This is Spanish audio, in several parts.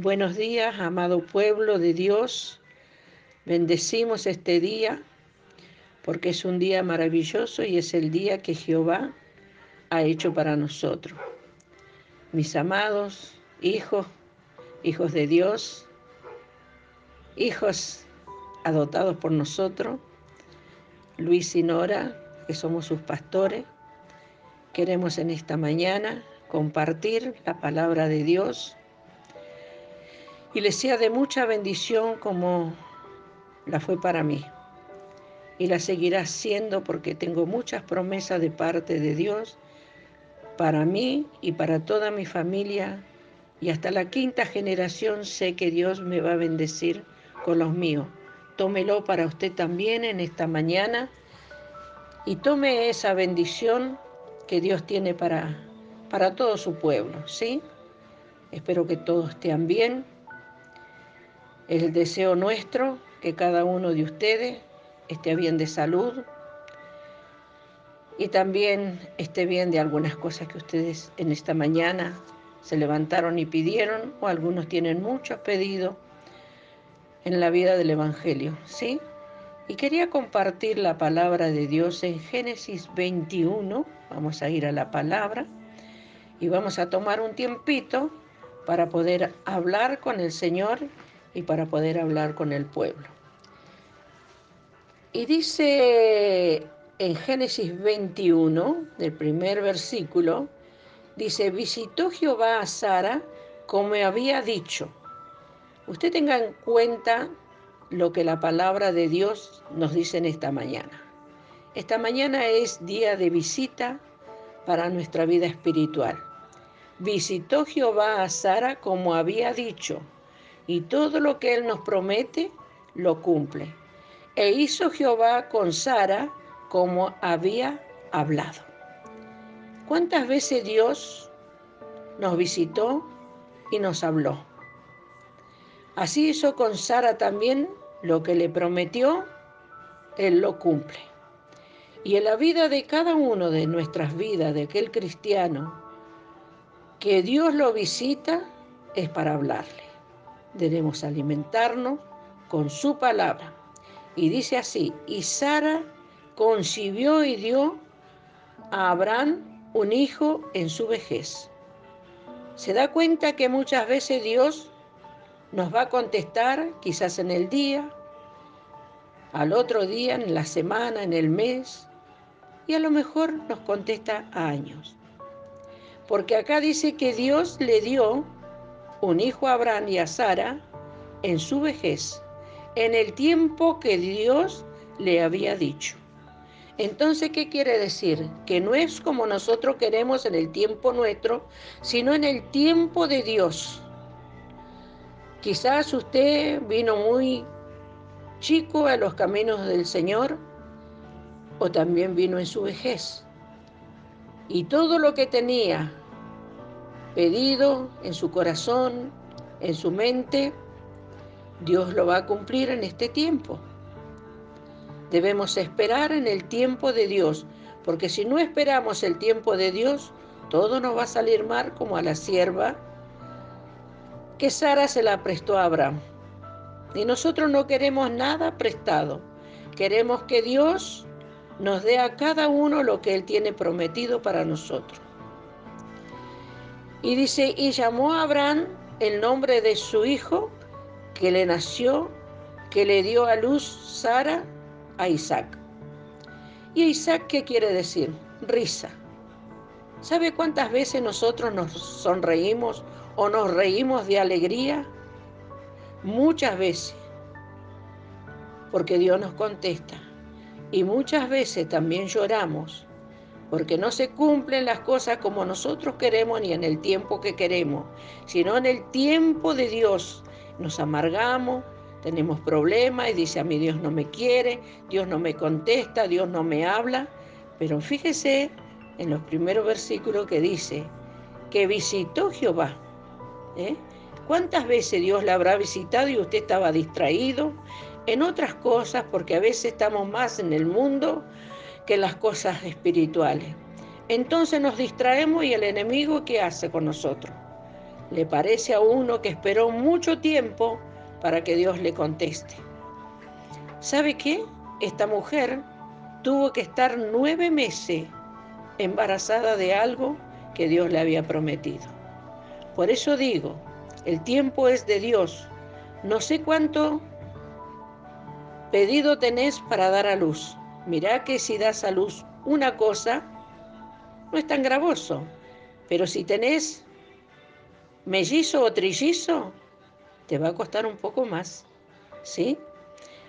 Buenos días, amado pueblo de Dios. Bendecimos este día porque es un día maravilloso y es el día que Jehová ha hecho para nosotros. Mis amados hijos, hijos de Dios, hijos adoptados por nosotros, Luis y Nora, que somos sus pastores, queremos en esta mañana compartir la palabra de Dios y les sea de mucha bendición como la fue para mí. Y la seguirá siendo porque tengo muchas promesas de parte de Dios para mí y para toda mi familia. Y hasta la quinta generación sé que Dios me va a bendecir con los míos. Tómelo para usted también en esta mañana y tome esa bendición que Dios tiene para, para todo su pueblo, ¿sí? Espero que todos estén bien el deseo nuestro que cada uno de ustedes esté bien de salud y también esté bien de algunas cosas que ustedes en esta mañana se levantaron y pidieron, o algunos tienen muchos pedidos en la vida del Evangelio, ¿sí? Y quería compartir la palabra de Dios en Génesis 21, vamos a ir a la palabra y vamos a tomar un tiempito para poder hablar con el Señor y para poder hablar con el pueblo. Y dice en Génesis 21, del primer versículo, dice, visitó Jehová a Sara como había dicho. Usted tenga en cuenta lo que la palabra de Dios nos dice en esta mañana. Esta mañana es día de visita para nuestra vida espiritual. Visitó Jehová a Sara como había dicho y todo lo que Él nos promete, lo cumple. E hizo Jehová con Sara como había hablado. ¿Cuántas veces Dios nos visitó y nos habló? Así hizo con Sara también lo que le prometió, Él lo cumple. Y en la vida de cada uno de nuestras vidas, de aquel cristiano, que Dios lo visita, es para hablarle debemos alimentarnos con su palabra. Y dice así, y Sara concibió y dio a Abraham un hijo en su vejez. Se da cuenta que muchas veces Dios nos va a contestar, quizás en el día, al otro día, en la semana, en el mes, y a lo mejor nos contesta a años. Porque acá dice que Dios le dio un hijo a Abraham y a Sara en su vejez, en el tiempo que Dios le había dicho. Entonces, ¿qué quiere decir? Que no es como nosotros queremos en el tiempo nuestro, sino en el tiempo de Dios. Quizás usted vino muy chico a los caminos del Señor o también vino en su vejez. Y todo lo que tenía pedido en su corazón, en su mente, Dios lo va a cumplir en este tiempo. Debemos esperar en el tiempo de Dios, porque si no esperamos el tiempo de Dios, todo nos va a salir mal como a la sierva que Sara se la prestó a Abraham. Y nosotros no queremos nada prestado. Queremos que Dios nos dé a cada uno lo que Él tiene prometido para nosotros. Y dice, y llamó a Abraham el nombre de su hijo que le nació, que le dio a luz Sara a Isaac. ¿Y Isaac qué quiere decir? Risa. ¿Sabe cuántas veces nosotros nos sonreímos o nos reímos de alegría? Muchas veces, porque Dios nos contesta. Y muchas veces también lloramos porque no se cumplen las cosas como nosotros queremos ni en el tiempo que queremos, sino en el tiempo de Dios. Nos amargamos, tenemos problemas y dice a mí Dios no me quiere, Dios no me contesta, Dios no me habla, pero fíjese en los primeros versículos que dice que visitó Jehová. ¿eh? ¿Cuántas veces Dios la habrá visitado y usted estaba distraído en otras cosas porque a veces estamos más en el mundo que las cosas espirituales. Entonces nos distraemos y el enemigo ¿qué hace con nosotros? Le parece a uno que esperó mucho tiempo para que Dios le conteste. ¿Sabe qué? Esta mujer tuvo que estar nueve meses embarazada de algo que Dios le había prometido. Por eso digo, el tiempo es de Dios. No sé cuánto pedido tenés para dar a luz. Mirá que si das a luz una cosa, no es tan gravoso. Pero si tenés mellizo o trillizo, te va a costar un poco más. ¿Sí?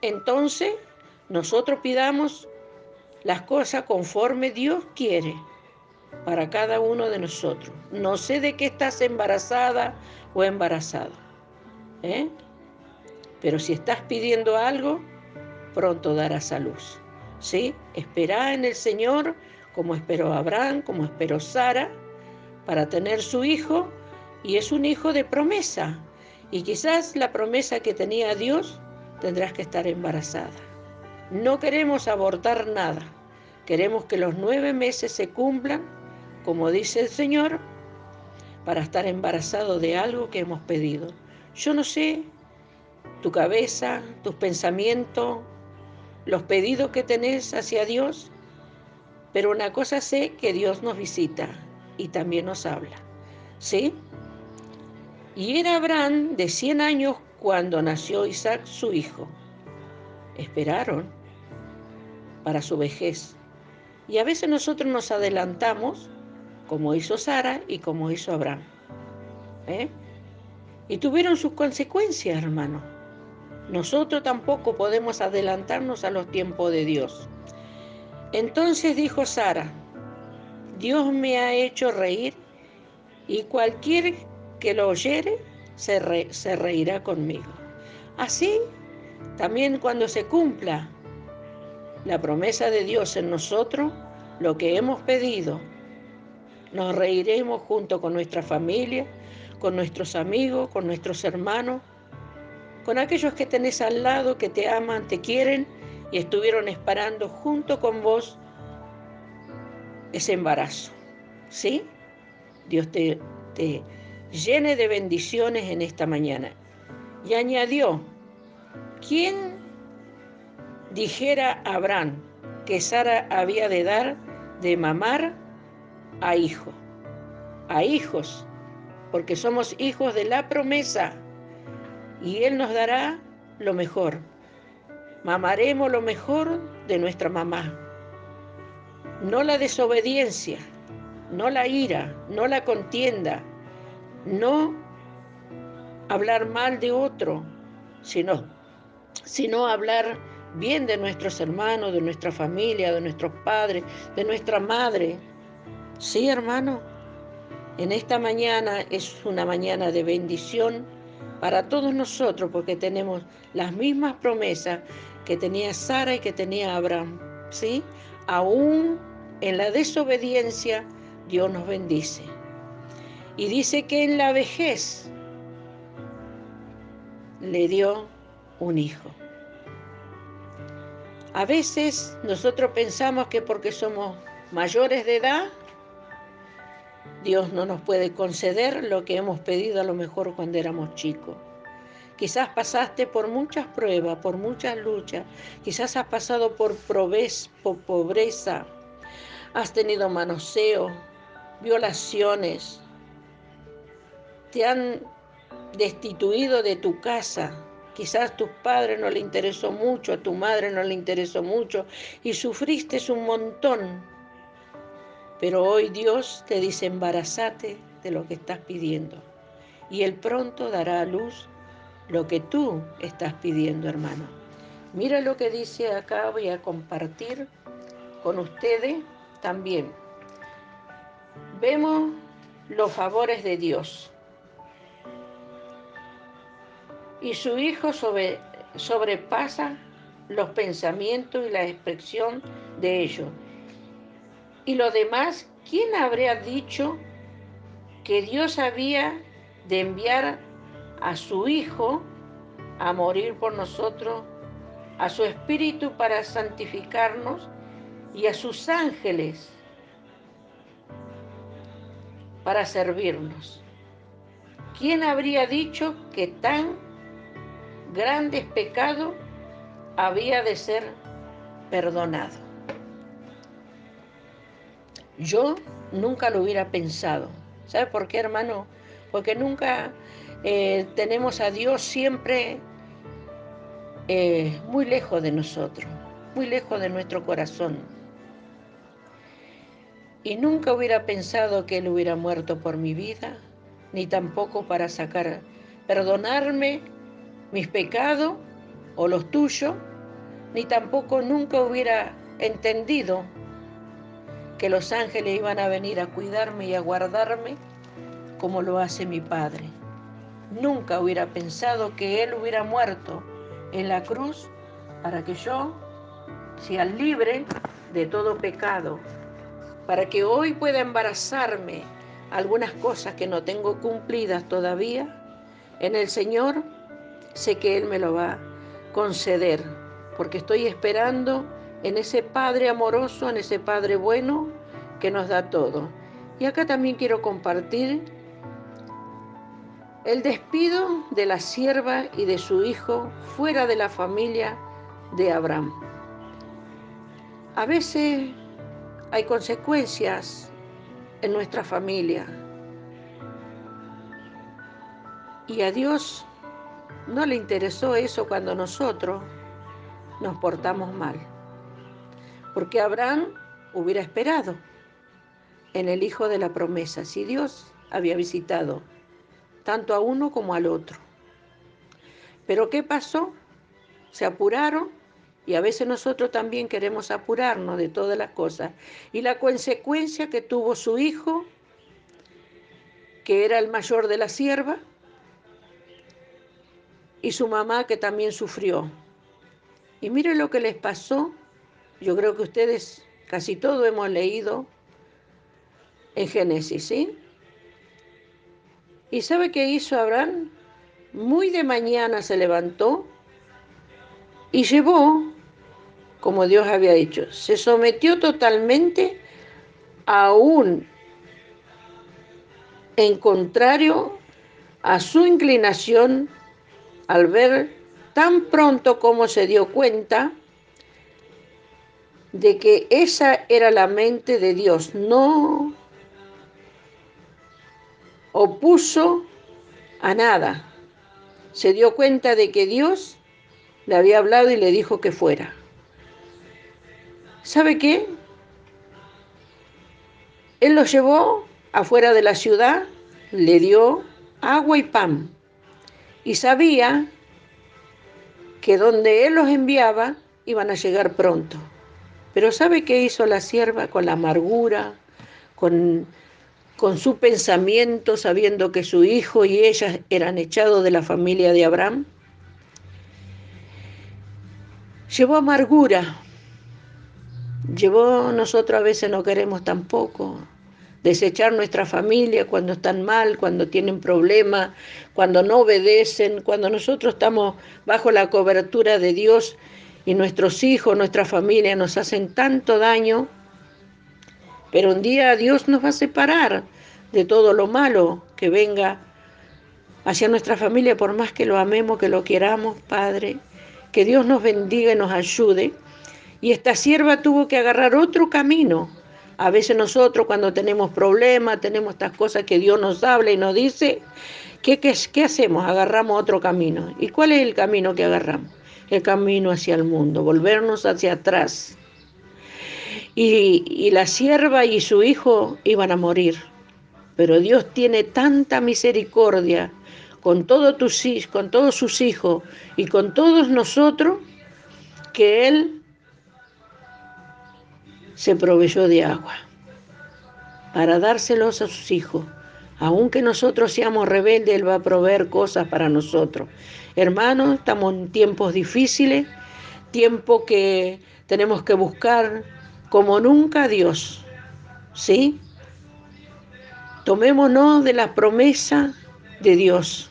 Entonces, nosotros pidamos las cosas conforme Dios quiere para cada uno de nosotros. No sé de qué estás embarazada o embarazado. ¿eh? Pero si estás pidiendo algo, pronto darás a luz. ¿Sí? Espera en el Señor como esperó Abraham, como esperó Sara, para tener su hijo, y es un hijo de promesa. Y quizás la promesa que tenía Dios, tendrás que estar embarazada. No queremos abortar nada, queremos que los nueve meses se cumplan, como dice el Señor, para estar embarazado de algo que hemos pedido. Yo no sé tu cabeza, tus pensamientos, los pedidos que tenés hacia Dios, pero una cosa sé que Dios nos visita y también nos habla. ¿Sí? Y era Abraham de 100 años cuando nació Isaac, su hijo. Esperaron para su vejez. Y a veces nosotros nos adelantamos, como hizo Sara y como hizo Abraham. ¿Eh? Y tuvieron sus consecuencias, hermano. Nosotros tampoco podemos adelantarnos a los tiempos de Dios. Entonces dijo Sara, Dios me ha hecho reír y cualquier que lo oyere se, se reirá conmigo. Así, también cuando se cumpla la promesa de Dios en nosotros, lo que hemos pedido, nos reiremos junto con nuestra familia, con nuestros amigos, con nuestros hermanos, con aquellos que tenés al lado, que te aman, te quieren y estuvieron esperando junto con vos ese embarazo. ¿Sí? Dios te, te llene de bendiciones en esta mañana. Y añadió, ¿quién dijera a Abraham que Sara había de dar de mamar a hijo? A hijos, porque somos hijos de la promesa y Él nos dará lo mejor. Mamaremos lo mejor de nuestra mamá. No la desobediencia, no la ira, no la contienda, no hablar mal de otro, sino, sino hablar bien de nuestros hermanos, de nuestra familia, de nuestros padres, de nuestra madre. Sí, hermano, en esta mañana es una mañana de bendición para todos nosotros porque tenemos las mismas promesas que tenía Sara y que tenía Abraham. ¿sí? Aún en la desobediencia Dios nos bendice. Y dice que en la vejez le dio un hijo. A veces nosotros pensamos que porque somos mayores de edad, Dios no nos puede conceder lo que hemos pedido a lo mejor cuando éramos chicos. Quizás pasaste por muchas pruebas, por muchas luchas, quizás has pasado por, pobreza, has tenido manoseo, violaciones, te han destituido de tu casa, quizás tus padres no le interesó mucho, a tu madre no le interesó mucho y sufriste un montón pero hoy Dios te dice, embarazate de lo que estás pidiendo. Y Él pronto dará a luz lo que tú estás pidiendo, hermano. Mira lo que dice acá, voy a compartir con ustedes también. Vemos los favores de Dios. Y su Hijo sobrepasa los pensamientos y la expresión de ellos y lo demás, ¿quién habría dicho que Dios había de enviar a su Hijo a morir por nosotros, a su Espíritu para santificarnos y a sus ángeles para servirnos? ¿quién habría dicho que tan grandes pecados había de ser perdonado? Yo nunca lo hubiera pensado. ¿Sabe por qué, hermano? Porque nunca eh, tenemos a Dios siempre eh, muy lejos de nosotros, muy lejos de nuestro corazón. Y nunca hubiera pensado que Él hubiera muerto por mi vida, ni tampoco para sacar, perdonarme mis pecados o los tuyos, ni tampoco nunca hubiera entendido que los ángeles iban a venir a cuidarme y a guardarme como lo hace mi Padre. Nunca hubiera pensado que Él hubiera muerto en la cruz para que yo sea libre de todo pecado, para que hoy pueda embarazarme algunas cosas que no tengo cumplidas todavía. En el Señor sé que Él me lo va a conceder, porque estoy esperando en ese Padre amoroso, en ese Padre bueno que nos da todo. Y acá también quiero compartir el despido de la sierva y de su hijo fuera de la familia de Abraham. A veces hay consecuencias en nuestra familia y a Dios no le interesó eso cuando nosotros nos portamos mal porque Abraham hubiera esperado en el hijo de la promesa, si Dios había visitado tanto a uno como al otro. Pero ¿qué pasó? Se apuraron y a veces nosotros también queremos apurarnos de todas las cosas. Y la consecuencia que tuvo su hijo, que era el mayor de la sierva, y su mamá que también sufrió. Y mire lo que les pasó yo creo que ustedes casi todo hemos leído en Génesis, ¿sí? ¿Y sabe qué hizo Abraham? Muy de mañana se levantó y llevó, como Dios había dicho, se sometió totalmente a un en contrario a su inclinación al ver tan pronto como se dio cuenta de que esa era la mente de Dios, no opuso a nada. Se dio cuenta de que Dios le había hablado y le dijo que fuera. ¿Sabe qué? Él los llevó afuera de la ciudad, le dio agua y pan y sabía que donde él los enviaba iban a llegar pronto. Pero ¿sabe qué hizo la sierva con la amargura, con, con su pensamiento, sabiendo que su hijo y ella eran echados de la familia de Abraham? Llevó amargura, llevó, nosotros a veces no queremos tampoco desechar nuestra familia cuando están mal, cuando tienen problemas, cuando no obedecen, cuando nosotros estamos bajo la cobertura de Dios y nuestros hijos, nuestra familia nos hacen tanto daño, pero un día Dios nos va a separar de todo lo malo que venga hacia nuestra familia, por más que lo amemos, que lo queramos, Padre. Que Dios nos bendiga y nos ayude. Y esta sierva tuvo que agarrar otro camino. A veces nosotros cuando tenemos problemas, tenemos estas cosas que Dios nos habla y nos dice, ¿qué, qué, qué hacemos? Agarramos otro camino. ¿Y cuál es el camino que agarramos? El camino hacia el mundo, volvernos hacia atrás. Y, la sierva y su hijo iban a morir. Pero Dios tiene tanta misericordia con, todos tus, con todos sus hijos y con todos nosotros que Él se proveyó de agua para dárselos a sus hijos. Aunque nosotros seamos rebeldes, Él va a proveer cosas para nosotros. Hermanos, estamos en tiempos difíciles, tiempo que tenemos que buscar como nunca a Dios. ¿Sí? Tomémonos de la promesa de Dios.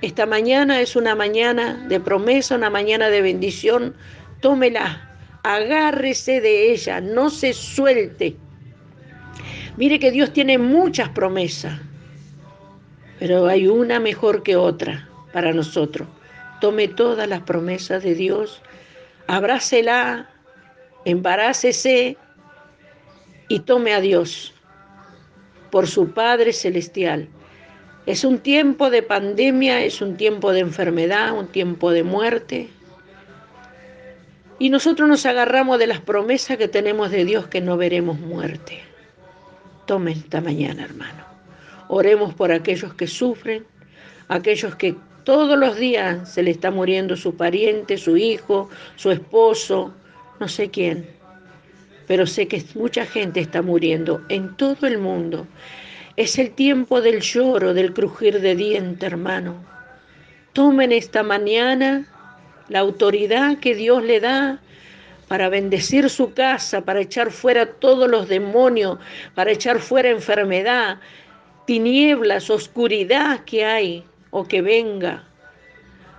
Esta mañana es una mañana de promesa, una mañana de bendición. Tómela, agárrese de ella, no se suelte. Mire que Dios tiene muchas promesas pero hay una mejor que otra para nosotros. Tome todas las promesas de Dios, abrácela, embarácese y tome a Dios por su Padre Celestial. Es un tiempo de pandemia, es un tiempo de enfermedad, un tiempo de muerte. Y nosotros nos agarramos de las promesas que tenemos de Dios que no veremos muerte. Tome esta mañana, hermano. Oremos por aquellos que sufren, aquellos que todos los días se le está muriendo su pariente, su hijo, su esposo, no sé quién. Pero sé que mucha gente está muriendo en todo el mundo. Es el tiempo del lloro, del crujir de diente, hermano. Tomen esta mañana la autoridad que Dios le da para bendecir su casa, para echar fuera todos los demonios, para echar fuera enfermedad, tinieblas, oscuridad que hay o que venga,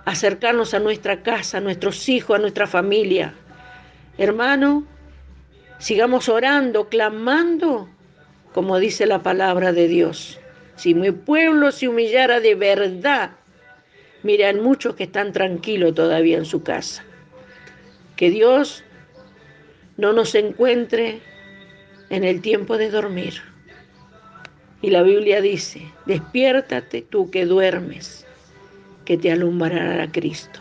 acercarnos a nuestra casa, a nuestros hijos, a nuestra familia. Hermano, sigamos orando, clamando, como dice la palabra de Dios. Si mi pueblo se humillara de verdad, miren muchos que están tranquilos todavía en su casa. Que Dios no nos encuentre en el tiempo de dormir. Y la Biblia dice, despiértate tú que duermes, que te alumbrará Cristo.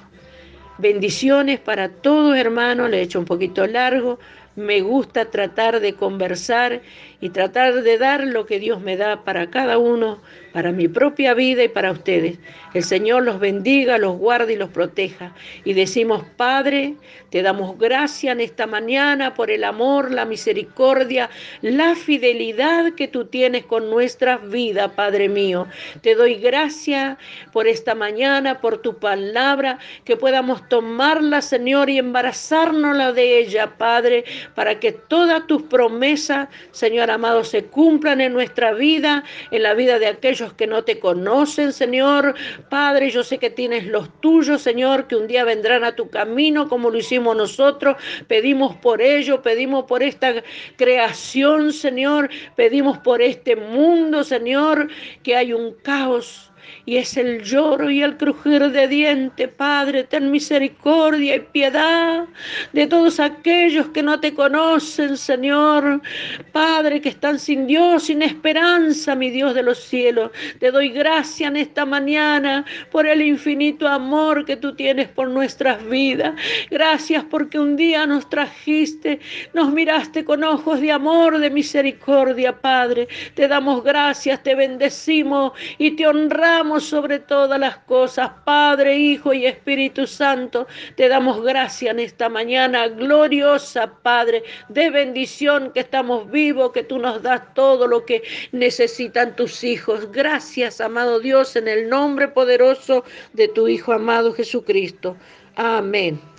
Bendiciones para todos hermanos, le he hecho un poquito largo, me gusta tratar de conversar y tratar de dar lo que Dios me da para cada uno, para mi propia vida y para ustedes. El Señor los bendiga, los guarde y los proteja. Y decimos, Padre, te damos gracias en esta mañana por el amor, la misericordia, la fidelidad que tú tienes con nuestras vidas, Padre mío. Te doy gracias por esta mañana, por tu palabra, que podamos tomarla, Señor, y embarazárnosla de ella, Padre, para que todas tus promesas, Señor amado, se cumplan en nuestra vida, en la vida de aquellos que no te conocen, Señor. Padre, yo sé que tienes los tuyos, Señor, que un día vendrán a tu camino como lo hicimos nosotros. Pedimos por ello, pedimos por esta creación, Señor. Pedimos por este mundo, Señor, que hay un caos y es el lloro y el crujir de diente. Padre, ten misericordia y piedad de todos aquellos que no te conocen, Señor. Padre, que están sin Dios, sin esperanza, mi Dios de los cielos. Te doy gracia en esta mañana por el infinito amor que tú tienes por nuestras vidas. Gracias porque un día nos trajiste, nos miraste con ojos de amor, de misericordia, Padre. Te damos gracias, te bendecimos y te honramos sobre todas las cosas. Padre, Hijo y Espíritu Santo, te damos gracias en esta mañana gloriosa, Padre, de bendición que estamos vivos, que tú nos das todo lo que necesitan tus hijos. Gracias, amado Dios, en el nombre poderoso de tu Hijo amado Jesucristo. Amén.